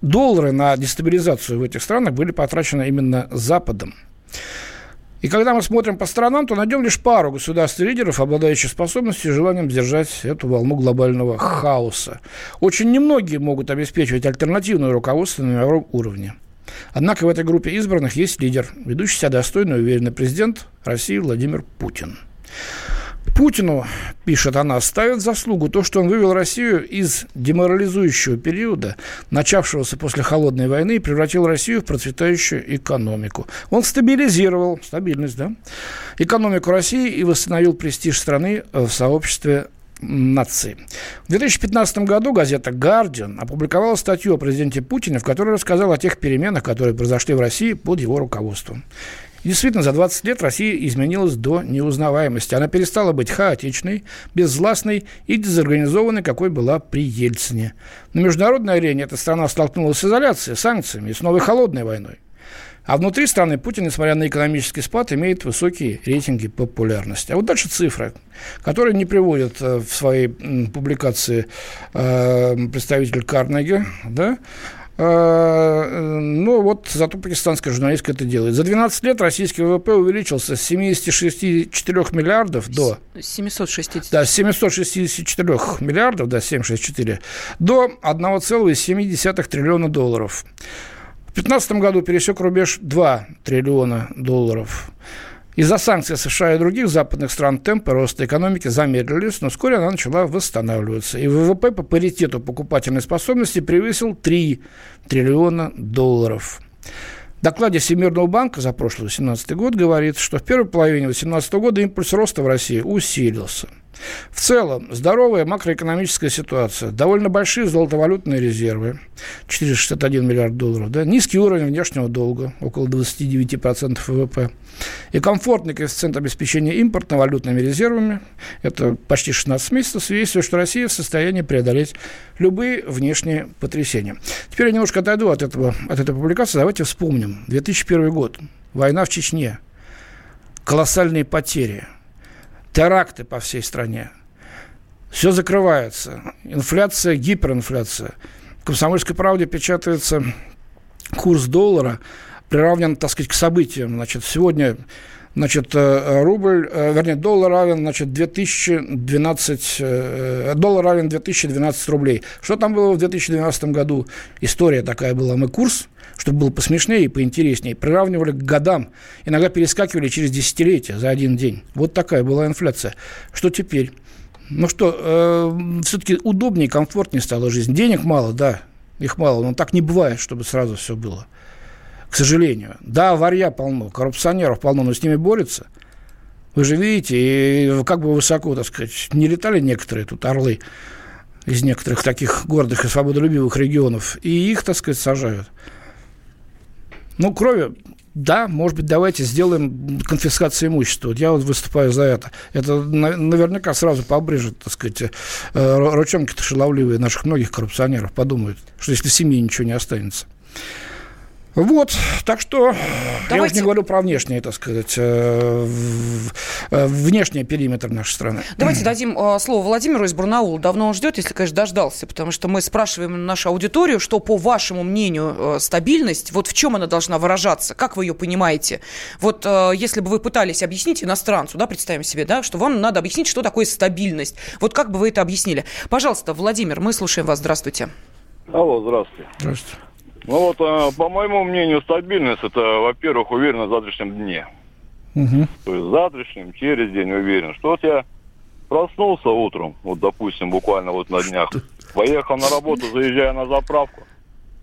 [SPEAKER 2] доллары на дестабилизацию в этих странах были потрачены именно Западом. И когда мы смотрим по сторонам, то найдем лишь пару государств и лидеров, обладающих способностью и желанием сдержать эту волну глобального хаоса. Очень немногие могут обеспечивать альтернативное руководство на мировом уровне. Однако в этой группе избранных есть лидер, ведущий себя достойно и уверенный президент России Владимир Путин. Путину, пишет она, ставит заслугу то, что он вывел Россию из деморализующего периода, начавшегося после Холодной войны, и превратил Россию в процветающую экономику. Он стабилизировал, стабильность, да, экономику России и восстановил престиж страны в сообществе нации. В 2015 году газета «Гардиан» опубликовала статью о президенте Путине, в которой рассказала о тех переменах, которые произошли в России под его руководством. Действительно, за 20 лет Россия изменилась до неузнаваемости. Она перестала быть хаотичной, безвластной и дезорганизованной, какой была при Ельцине. На международной арене эта страна столкнулась с изоляцией, санкциями и с новой холодной войной. А внутри страны Путин, несмотря на экономический спад, имеет высокие рейтинги популярности. А вот дальше цифры, которые не приводят э, в своей публикации э, представитель Карнеги, да, э, ну, вот зато пакистанская журналистка это делает. За 12 лет российский ВВП увеличился с 76,4 миллиардов до...
[SPEAKER 1] 760.
[SPEAKER 2] Да, с 764 миллиардов, да, 764, до 1,7 триллиона долларов. В 2015 году пересек рубеж 2 триллиона долларов. Из-за санкций США и других западных стран темпы роста экономики замедлились, но вскоре она начала восстанавливаться. И ВВП по паритету покупательной способности превысил 3 триллиона долларов. В докладе Всемирного банка за прошлый 2018 год говорит, что в первой половине 2018 года импульс роста в России усилился – в целом, здоровая макроэкономическая ситуация, довольно большие золотовалютные резервы, 461 миллиард долларов, да, низкий уровень внешнего долга, около 29% ВВП, и комфортный коэффициент обеспечения импортно-валютными резервами, это почти 16 месяцев, свидетельствует, что Россия в состоянии преодолеть любые внешние потрясения. Теперь я немножко отойду от, этого, от этой публикации, давайте вспомним. 2001 год, война в Чечне, колоссальные потери – теракты по всей стране. Все закрывается. Инфляция, гиперинфляция. В «Комсомольской правде» печатается курс доллара, приравнен, так сказать, к событиям. Значит, сегодня Значит, э, рубль, э, вернее, доллар равен, значит, 2012, э, доллар равен 2012 рублей. Что там было в 2012 году? История такая была. Мы курс, чтобы было посмешнее и поинтереснее, приравнивали к годам. Иногда перескакивали через десятилетия за один день. Вот такая была инфляция. Что теперь? Ну что, э, все-таки удобнее, комфортнее стала жизнь. Денег мало, да, их мало, но так не бывает, чтобы сразу все было к сожалению. Да, варья полно, коррупционеров полно, но с ними борются. Вы же видите, и как бы высоко, так сказать, не летали некоторые тут орлы из некоторых таких гордых и свободолюбивых регионов, и их, так сказать, сажают. Ну, крови, да, может быть, давайте сделаем конфискацию имущества. Вот я вот выступаю за это. Это наверняка сразу побрежет, так сказать, э, ручонки-то шаловливые наших многих коррупционеров подумают, что если семье ничего не останется. Вот, так что Давайте... я уже не говорю про внешний, так сказать, э, э, внешний периметр нашей страны.
[SPEAKER 1] Давайте дадим э, слово Владимиру из Барнаула. Давно он ждет, если, конечно, дождался, потому что мы спрашиваем нашу аудиторию, что, по вашему мнению, стабильность, вот в чем она должна выражаться, как вы ее понимаете? Вот если бы вы пытались объяснить иностранцу, да, представим себе, да, что вам надо объяснить, что такое стабильность. Вот как бы вы это объяснили? Пожалуйста, Владимир, мы слушаем вас. Здравствуйте.
[SPEAKER 10] Алло, здравствуйте. Здравствуйте. Ну вот, а, по моему мнению, стабильность это, во-первых, уверенность в завтрашнем дне. Угу. То есть завтрашнем, через день уверен. Что вот я проснулся утром, вот, допустим, буквально вот на днях, поехал на работу, заезжая на заправку,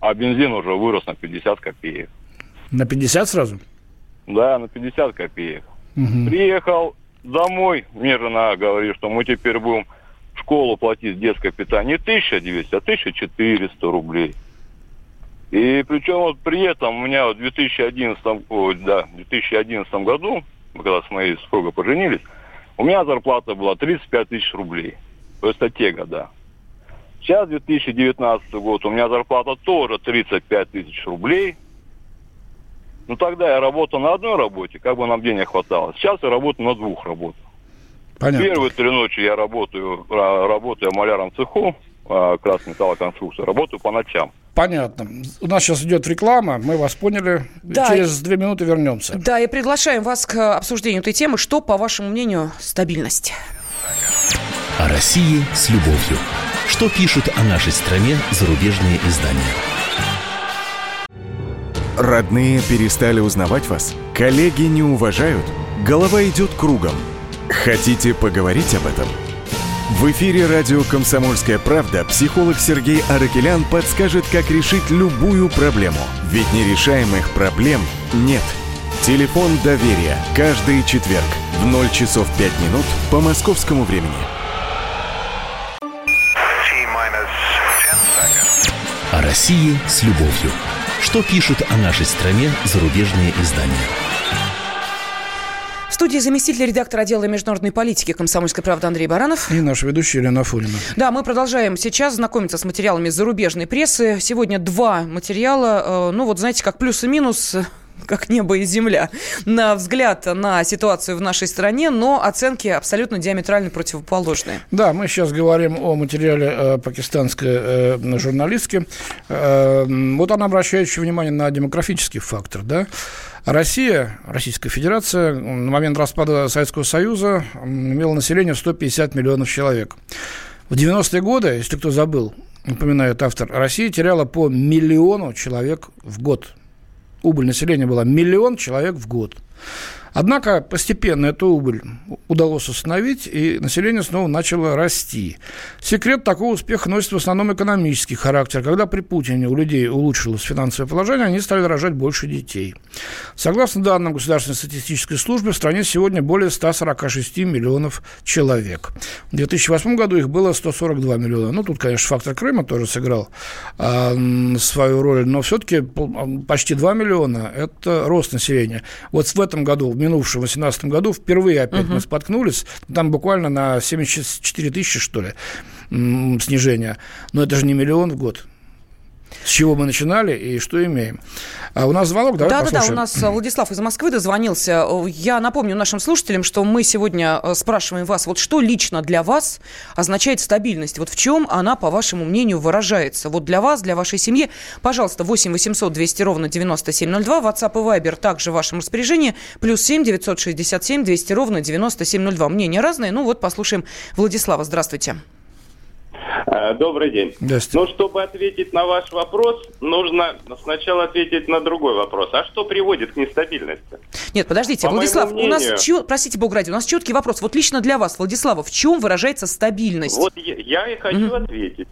[SPEAKER 10] а бензин уже вырос на 50 копеек.
[SPEAKER 2] На 50 сразу?
[SPEAKER 10] Да, на 50 копеек. Угу. Приехал домой, мне жена говорит, что мы теперь будем в школу платить детское питание не 1200, а 1400 рублей. И причем вот при этом у меня в 2011, о, да, 2011 году, когда с моей супругой поженились, у меня зарплата была 35 тысяч рублей. То есть это те года. Сейчас 2019 год, у меня зарплата тоже 35 тысяч рублей. Ну тогда я работал на одной работе, как бы нам денег хватало. Сейчас я работаю на двух работах. Понятно. Первые три ночи я работаю, работаю маляром цеху, а, красной металлоконструкции, работаю по ночам.
[SPEAKER 2] Понятно. У нас сейчас идет реклама, мы вас поняли. Да. Через две минуты вернемся.
[SPEAKER 1] Да, и приглашаем вас к обсуждению этой темы. Что, по вашему мнению, стабильность?
[SPEAKER 3] О России с любовью. Что пишут о нашей стране зарубежные издания?
[SPEAKER 8] Родные перестали узнавать вас? Коллеги не уважают? Голова идет кругом. Хотите поговорить об этом? В эфире радио «Комсомольская правда» психолог Сергей Аракелян подскажет, как решить любую проблему. Ведь нерешаемых проблем нет. Телефон доверия. Каждый четверг в 0 часов 5 минут по московскому времени.
[SPEAKER 3] О России с любовью. Что пишут о нашей стране зарубежные издания?
[SPEAKER 1] Студии заместитель редактора отдела международной политики комсомольской правды Андрей Баранов.
[SPEAKER 2] И наш ведущий Елена Фулина.
[SPEAKER 1] Да, мы продолжаем сейчас знакомиться с материалами зарубежной прессы. Сегодня два материала. Э, ну, вот знаете, как плюс и минус как небо и земля, на взгляд на ситуацию в нашей стране, но оценки абсолютно диаметрально противоположные.
[SPEAKER 2] Да, мы сейчас говорим о материале э, пакистанской э, журналистки. Э, вот она обращает еще внимание на демографический фактор, да. Россия, Российская Федерация, на момент распада Советского Союза имела население 150 миллионов человек. В 90-е годы, если кто забыл, напоминает автор, Россия теряла по миллиону человек в год убыль населения была миллион человек в год. Однако постепенно эту убыль удалось установить, и население снова начало расти. Секрет такого успеха носит в основном экономический характер. Когда при Путине у людей улучшилось финансовое положение, они стали рожать больше детей. Согласно данным Государственной статистической службы, в стране сегодня более 146 миллионов человек. В 2008 году их было 142 миллиона. Ну, тут, конечно, фактор Крыма тоже сыграл э, свою роль, но все-таки почти 2 миллиона – это рост населения. Вот в этом году, в минувшем 2018 году впервые опять угу. мы споткнулись. Там буквально на 74 тысячи, что ли, снижение. Но это же не миллион в год с чего мы начинали и что имеем. А у нас звонок, давай
[SPEAKER 1] Да, послушаем. да, да, у нас э, Владислав из Москвы дозвонился. Я напомню нашим слушателям, что мы сегодня э, спрашиваем вас, вот что лично для вас означает стабильность? Вот в чем она, по вашему мнению, выражается? Вот для вас, для вашей семьи, пожалуйста, 8 800 200 ровно 9702, WhatsApp и Viber также в вашем распоряжении, плюс 7 967 200 ровно 9702. Мнения разные, ну вот послушаем Владислава. Здравствуйте.
[SPEAKER 11] Э, добрый день. Ну, чтобы ответить на ваш вопрос, нужно сначала ответить на другой вопрос. А что приводит к нестабильности?
[SPEAKER 1] Нет, подождите, По Владислав, мнению... у нас, чё, простите, Бог ради, у нас четкий вопрос. Вот лично для вас, Владислава, в чем выражается стабильность?
[SPEAKER 11] Вот я, я и хочу mm-hmm. ответить.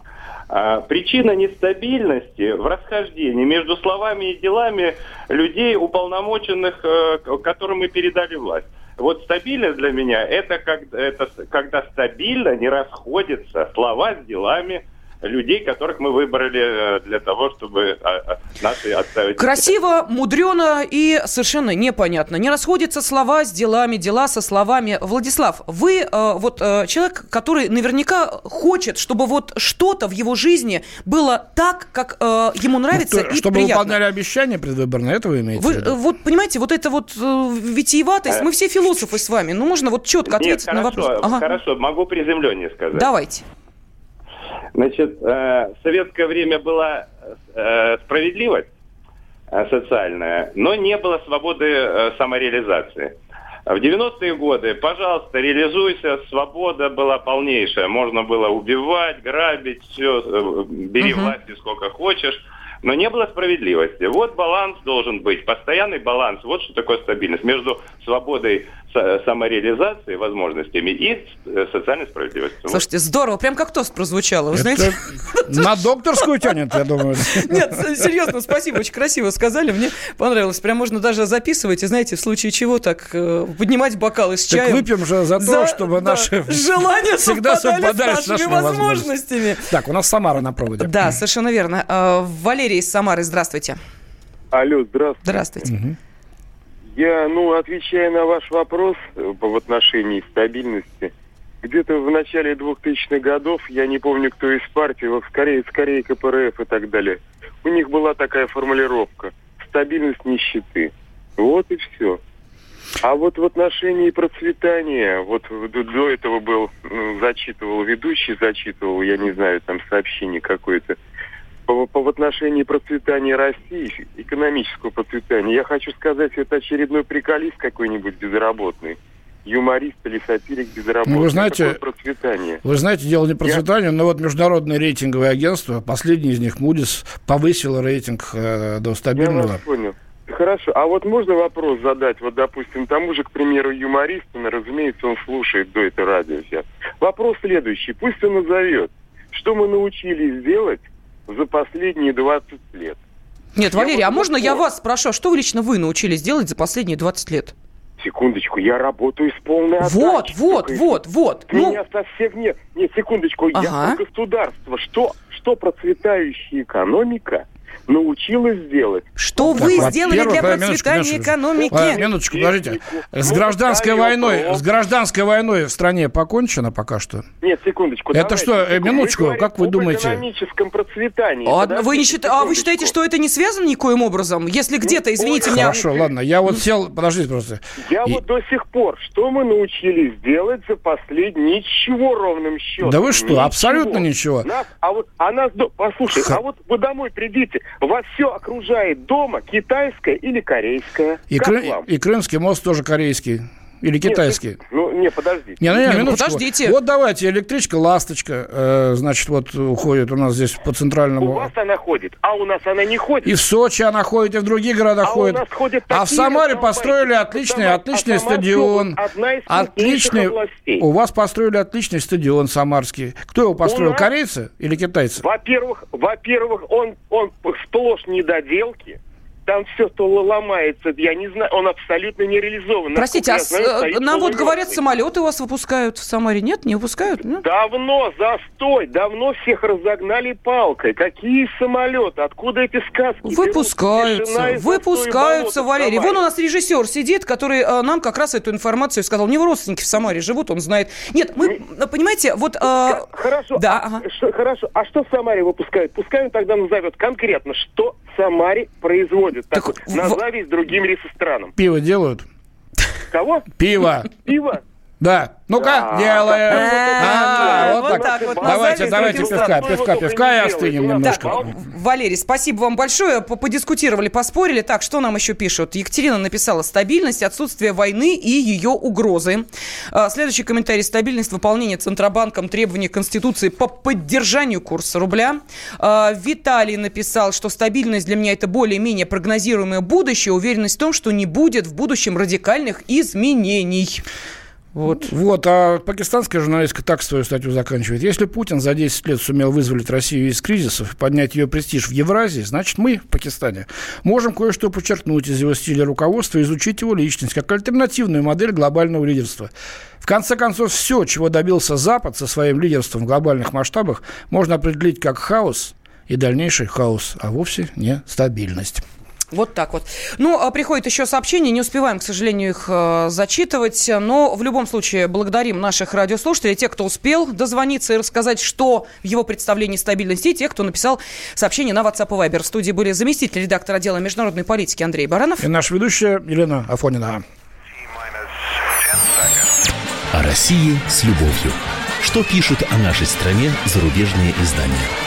[SPEAKER 11] А, причина нестабильности в расхождении между словами и делами людей, уполномоченных, э, которым мы передали власть. Вот стабильность для меня это, когда, это когда стабильно не расходятся слова с делами, людей, которых мы выбрали э, для того, чтобы а, а, наши отставить.
[SPEAKER 1] Красиво, мудрено и совершенно непонятно. Не расходятся слова с делами, дела со словами. Владислав, вы э, вот э, человек, который наверняка хочет, чтобы вот что-то в его жизни было так, как ему нравится ну,
[SPEAKER 2] и Чтобы приятно. выполняли обещания предвыборные, это вы имеете
[SPEAKER 1] вы,
[SPEAKER 2] в виду?
[SPEAKER 1] Вот понимаете, вот это вот витиеватость, мы все философы с вами, ну можно вот четко ответить
[SPEAKER 11] Нет,
[SPEAKER 1] на
[SPEAKER 11] хорошо,
[SPEAKER 1] вопрос.
[SPEAKER 11] Ага. Хорошо, могу приземленнее сказать.
[SPEAKER 1] Давайте.
[SPEAKER 11] Значит, э, в советское время была э, справедливость э, социальная, но не было свободы самореализации. В 90-е годы, пожалуйста, реализуйся, свобода была полнейшая. Можно было убивать, грабить, все, бери угу. власти сколько хочешь. Но не было справедливости. Вот баланс должен быть, постоянный баланс. Вот что такое стабильность между свободой самореализации, возможностями и э, социальной справедливостью.
[SPEAKER 1] Слушайте, здорово, прям как тост прозвучало, вы знаете?
[SPEAKER 2] На докторскую тянет, я думаю.
[SPEAKER 1] Нет, серьезно, спасибо, очень красиво сказали, мне понравилось. Прям можно даже записывать, и знаете, в случае чего так э, поднимать бокалы с чаем.
[SPEAKER 2] Так выпьем же за то, чтобы наши
[SPEAKER 1] желания всегда совпадали с нашими возможностями.
[SPEAKER 2] Так, у нас Самара на проводе.
[SPEAKER 1] Да, совершенно верно. Э, Валерий из Самары, здравствуйте.
[SPEAKER 12] Алло, здравствуйте.
[SPEAKER 1] Здравствуйте.
[SPEAKER 12] Я, ну, отвечая на ваш вопрос э, в отношении стабильности, где-то в начале 2000-х годов, я не помню, кто из партии, вот скорее, скорее КПРФ и так далее, у них была такая формулировка «стабильность нищеты». Вот и все. А вот в отношении процветания, вот до этого был, ну, зачитывал ведущий, зачитывал, я не знаю, там сообщение какое-то, по, по в отношении процветания России, экономического процветания, я хочу сказать, это очередной приколист какой-нибудь безработный юморист или сатирик безработный. Ну,
[SPEAKER 2] вы знаете, процветание. Вы знаете, дело не процветание, Я... но вот международное рейтинговое агентство, последний из них, Moody's, повысило рейтинг э, до стабильного. Я вас
[SPEAKER 12] понял. Хорошо. А вот можно вопрос задать, вот, допустим, тому же, к примеру, юмористу, разумеется, он слушает до этого радио сейчас. Вопрос следующий. Пусть он назовет, что мы научились делать за последние 20 лет.
[SPEAKER 1] Нет, Валерий, я а можно я вас спрошу, а что вы лично вы научились делать за последние 20 лет?
[SPEAKER 12] Секундочку, я работаю с полной отдачей.
[SPEAKER 1] Вот, вот, вот, вот. Ну,
[SPEAKER 12] Меня совсем нет. Нет, секундочку,
[SPEAKER 1] Ага.
[SPEAKER 12] я государство. Что, что процветающая экономика научилась делать?
[SPEAKER 1] что
[SPEAKER 2] Так,
[SPEAKER 1] вы сделали для
[SPEAKER 2] да,
[SPEAKER 1] процветания
[SPEAKER 2] минуточку.
[SPEAKER 1] экономики?
[SPEAKER 2] А, минуточку, подождите. С
[SPEAKER 12] Ну,
[SPEAKER 2] гражданской
[SPEAKER 12] Михаил
[SPEAKER 2] войной, с гражданской войной в стране покончено пока что?
[SPEAKER 12] Нет, секундочку.
[SPEAKER 2] Это
[SPEAKER 12] давайте,
[SPEAKER 2] что, э,
[SPEAKER 12] секунду.
[SPEAKER 2] минуточку,
[SPEAKER 12] говорим
[SPEAKER 2] как вы думаете?
[SPEAKER 12] экономическом процветании.
[SPEAKER 1] А
[SPEAKER 12] Подождите
[SPEAKER 1] вы, не счит- а вы
[SPEAKER 12] секундочку.
[SPEAKER 1] считаете, что это не связано никоим образом? Если где-то, извините меня...
[SPEAKER 2] Хорошо, ладно, я вот сел, подождите просто.
[SPEAKER 12] Я
[SPEAKER 2] И-
[SPEAKER 12] вот до сих пор, что мы научились делать за последние ничего ровным счетом?
[SPEAKER 2] Да вы что, абсолютно ничего.
[SPEAKER 12] Нас, а вот, а нас, до- послушай,
[SPEAKER 2] Ха-
[SPEAKER 12] а вот вы домой придите, вас все окружает дома китайское или корейское?
[SPEAKER 2] И, Кры- и Крымский мост тоже корейский. Или китайский.
[SPEAKER 12] Нет, ну, не, подождите.
[SPEAKER 2] Не, ну, не,
[SPEAKER 1] Не, ну,
[SPEAKER 2] минуточку.
[SPEAKER 1] подождите.
[SPEAKER 2] Вот давайте, электричка «Ласточка», э, значит, вот уходит у нас здесь по
[SPEAKER 12] У
[SPEAKER 2] центральному.
[SPEAKER 12] вас она ходит, а у нас она не ходит.
[SPEAKER 2] И в Сочи она ходит, и в других городах
[SPEAKER 12] А у
[SPEAKER 2] ходит.
[SPEAKER 12] нас ходят
[SPEAKER 2] А в Самаре построили отличный,
[SPEAKER 12] Самар-
[SPEAKER 2] отличный
[SPEAKER 12] а
[SPEAKER 2] стадион.
[SPEAKER 12] одна из
[SPEAKER 2] Отличный.
[SPEAKER 12] областей.
[SPEAKER 2] У вас построили отличный стадион самарский. Кто его построил,
[SPEAKER 12] нас-
[SPEAKER 2] корейцы или китайцы?
[SPEAKER 12] Во-первых, во-первых, он, он сплошь недоделки. Там все, что ломается, я не знаю, он абсолютно не реализован.
[SPEAKER 1] Простите, а
[SPEAKER 12] знаю,
[SPEAKER 1] э, нам вот говорят, самолеты у вас выпускают в Самаре. Нет, не выпускают? Нет?
[SPEAKER 12] Давно застой, давно всех разогнали палкой. Какие самолеты? Откуда эти сказки?
[SPEAKER 1] Выпускаются, выпускаются, Валерий. Вон у нас режиссер сидит, который э, нам как раз эту информацию сказал. У него родственники в Самаре живут, он знает. Нет, мы, э, понимаете, вот... э,
[SPEAKER 12] Хорошо,
[SPEAKER 1] Да,
[SPEAKER 12] а,
[SPEAKER 1] ага.
[SPEAKER 12] что- хорошо. А что в Самаре выпускают? Пускай он тогда назовет конкретно, что в Самаре производят. Так,
[SPEAKER 1] Так
[SPEAKER 12] вот,
[SPEAKER 1] в-
[SPEAKER 12] с другим ресторан.
[SPEAKER 2] Пиво делают?
[SPEAKER 12] Кого?
[SPEAKER 2] Пиво.
[SPEAKER 12] Пиво?
[SPEAKER 2] Да. Ну-ка,
[SPEAKER 12] Да.
[SPEAKER 2] делаем.
[SPEAKER 1] А, вот так вот
[SPEAKER 2] Давайте, давайте пивка, пивка, пивка и остынем немножко.
[SPEAKER 1] Валерий, спасибо вам большое. По- Подискутировали, поспорили. Так, что нам еще пишут? Екатерина написала стабильность, отсутствие войны и ее угрозы. А, Следующий комментарий. Стабильность выполнения Центробанком требований Конституции по поддержанию курса рубля. А, Виталий написал, что стабильность для меня это более-менее прогнозируемое будущее. Уверенность в том, что не будет в будущем радикальных изменений. Вот.
[SPEAKER 2] Вот, а пакистанская журналистка так свою статью заканчивает. Если Путин за 10 лет сумел вызволить Россию из кризисов и поднять ее престиж в Евразии, значит, мы в Пакистане можем кое-что подчеркнуть из его стиля руководства изучить его личность как альтернативную модель глобального лидерства. В конце концов, все, чего добился Запад со своим лидерством в глобальных масштабах, можно определить как хаос и дальнейший хаос, а вовсе не стабильность.
[SPEAKER 1] Вот так вот. Ну, а приходит еще сообщение, не успеваем, к сожалению, их э, зачитывать, но в любом случае благодарим наших радиослушателей, тех, кто успел дозвониться и рассказать, что в его представлении стабильности, и тех, кто написал сообщение на WhatsApp и Viber. В студии были заместитель редактора отдела международной политики Андрей Баранов.
[SPEAKER 2] И наша ведущая Елена Афонина.
[SPEAKER 3] О России с любовью. Что пишут о нашей стране зарубежные издания?